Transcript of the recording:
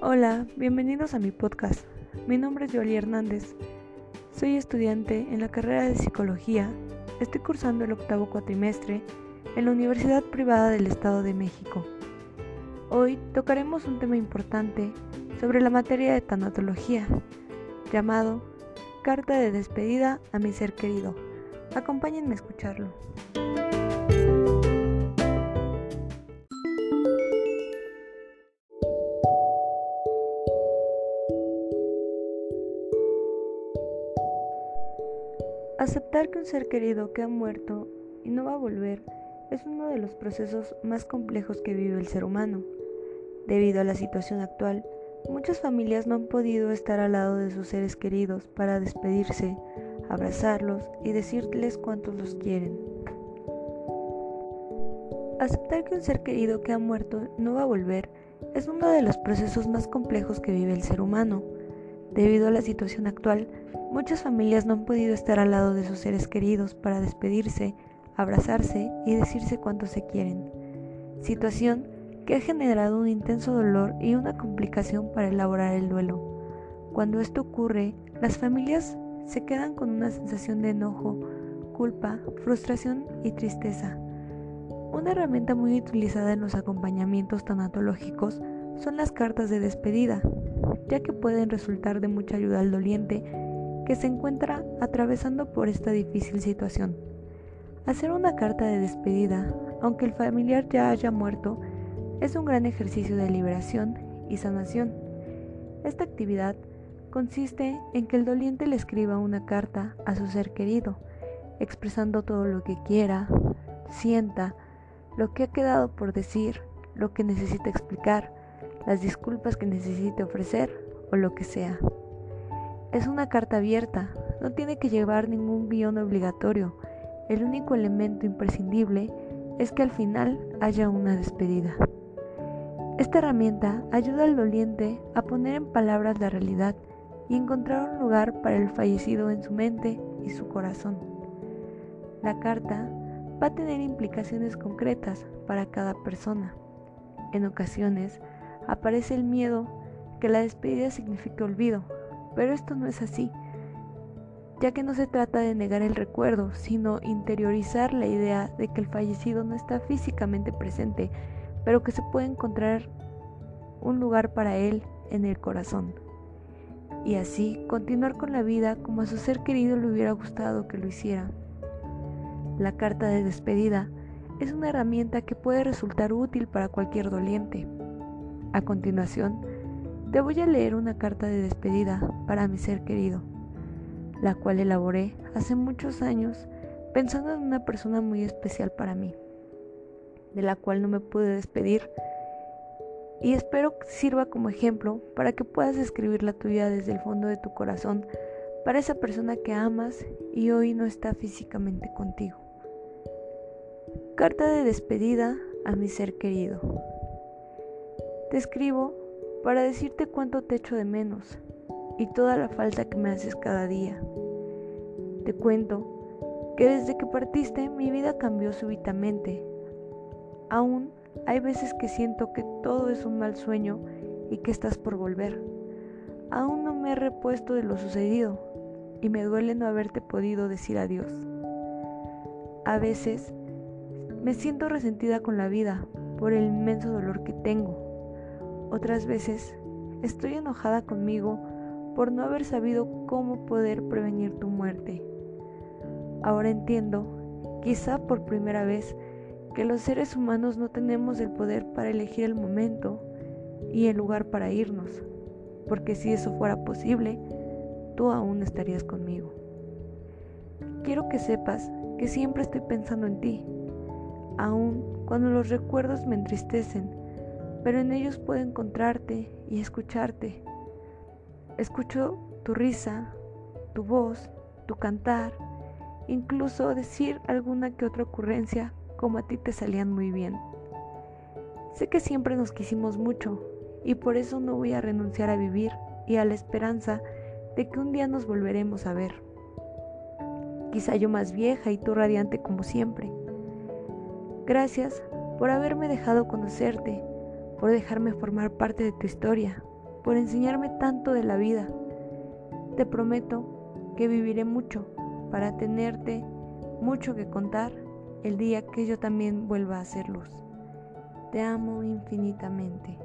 Hola, bienvenidos a mi podcast. Mi nombre es Jolie Hernández. Soy estudiante en la carrera de psicología. Estoy cursando el octavo cuatrimestre en la Universidad Privada del Estado de México. Hoy tocaremos un tema importante sobre la materia de tanatología, llamado Carta de despedida a mi ser querido. Acompáñenme a escucharlo. Aceptar que un ser querido que ha muerto y no va a volver es uno de los procesos más complejos que vive el ser humano. Debido a la situación actual, muchas familias no han podido estar al lado de sus seres queridos para despedirse, abrazarlos y decirles cuántos los quieren. Aceptar que un ser querido que ha muerto no va a volver es uno de los procesos más complejos que vive el ser humano. Debido a la situación actual, muchas familias no han podido estar al lado de sus seres queridos para despedirse, abrazarse y decirse cuánto se quieren. Situación que ha generado un intenso dolor y una complicación para elaborar el duelo. Cuando esto ocurre, las familias se quedan con una sensación de enojo, culpa, frustración y tristeza. Una herramienta muy utilizada en los acompañamientos tanatológicos son las cartas de despedida, ya que pueden resultar de mucha ayuda al doliente que se encuentra atravesando por esta difícil situación. Hacer una carta de despedida, aunque el familiar ya haya muerto, es un gran ejercicio de liberación y sanación. Esta actividad consiste en que el doliente le escriba una carta a su ser querido, expresando todo lo que quiera, sienta, lo que ha quedado por decir, lo que necesita explicar, las disculpas que necesite ofrecer o lo que sea. Es una carta abierta, no tiene que llevar ningún guion obligatorio. El único elemento imprescindible es que al final haya una despedida. Esta herramienta ayuda al doliente a poner en palabras la realidad y encontrar un lugar para el fallecido en su mente y su corazón. La carta va a tener implicaciones concretas para cada persona. En ocasiones, aparece el miedo que la despedida signifique olvido, pero esto no es así, ya que no se trata de negar el recuerdo, sino interiorizar la idea de que el fallecido no está físicamente presente, pero que se puede encontrar un lugar para él en el corazón. Y así continuar con la vida como a su ser querido le hubiera gustado que lo hiciera. La carta de despedida es una herramienta que puede resultar útil para cualquier doliente. A continuación, te voy a leer una carta de despedida para mi ser querido, la cual elaboré hace muchos años pensando en una persona muy especial para mí, de la cual no me pude despedir y espero sirva como ejemplo para que puedas escribir la tuya desde el fondo de tu corazón para esa persona que amas y hoy no está físicamente contigo. Carta de despedida a mi ser querido. Te escribo para decirte cuánto te echo de menos y toda la falta que me haces cada día. Te cuento que desde que partiste mi vida cambió súbitamente. Aún hay veces que siento que todo es un mal sueño y que estás por volver. Aún no me he repuesto de lo sucedido y me duele no haberte podido decir adiós. A veces me siento resentida con la vida por el inmenso dolor que tengo otras veces estoy enojada conmigo por no haber sabido cómo poder prevenir tu muerte. Ahora entiendo, quizá por primera vez, que los seres humanos no tenemos el poder para elegir el momento y el lugar para irnos, porque si eso fuera posible, tú aún estarías conmigo. Quiero que sepas que siempre estoy pensando en ti, aun cuando los recuerdos me entristecen pero en ellos puedo encontrarte y escucharte. Escucho tu risa, tu voz, tu cantar, incluso decir alguna que otra ocurrencia como a ti te salían muy bien. Sé que siempre nos quisimos mucho y por eso no voy a renunciar a vivir y a la esperanza de que un día nos volveremos a ver. Quizá yo más vieja y tú radiante como siempre. Gracias por haberme dejado conocerte por dejarme formar parte de tu historia por enseñarme tanto de la vida. Te prometo que viviré mucho para tenerte mucho que contar el día que yo también vuelva a ser luz. Te amo infinitamente.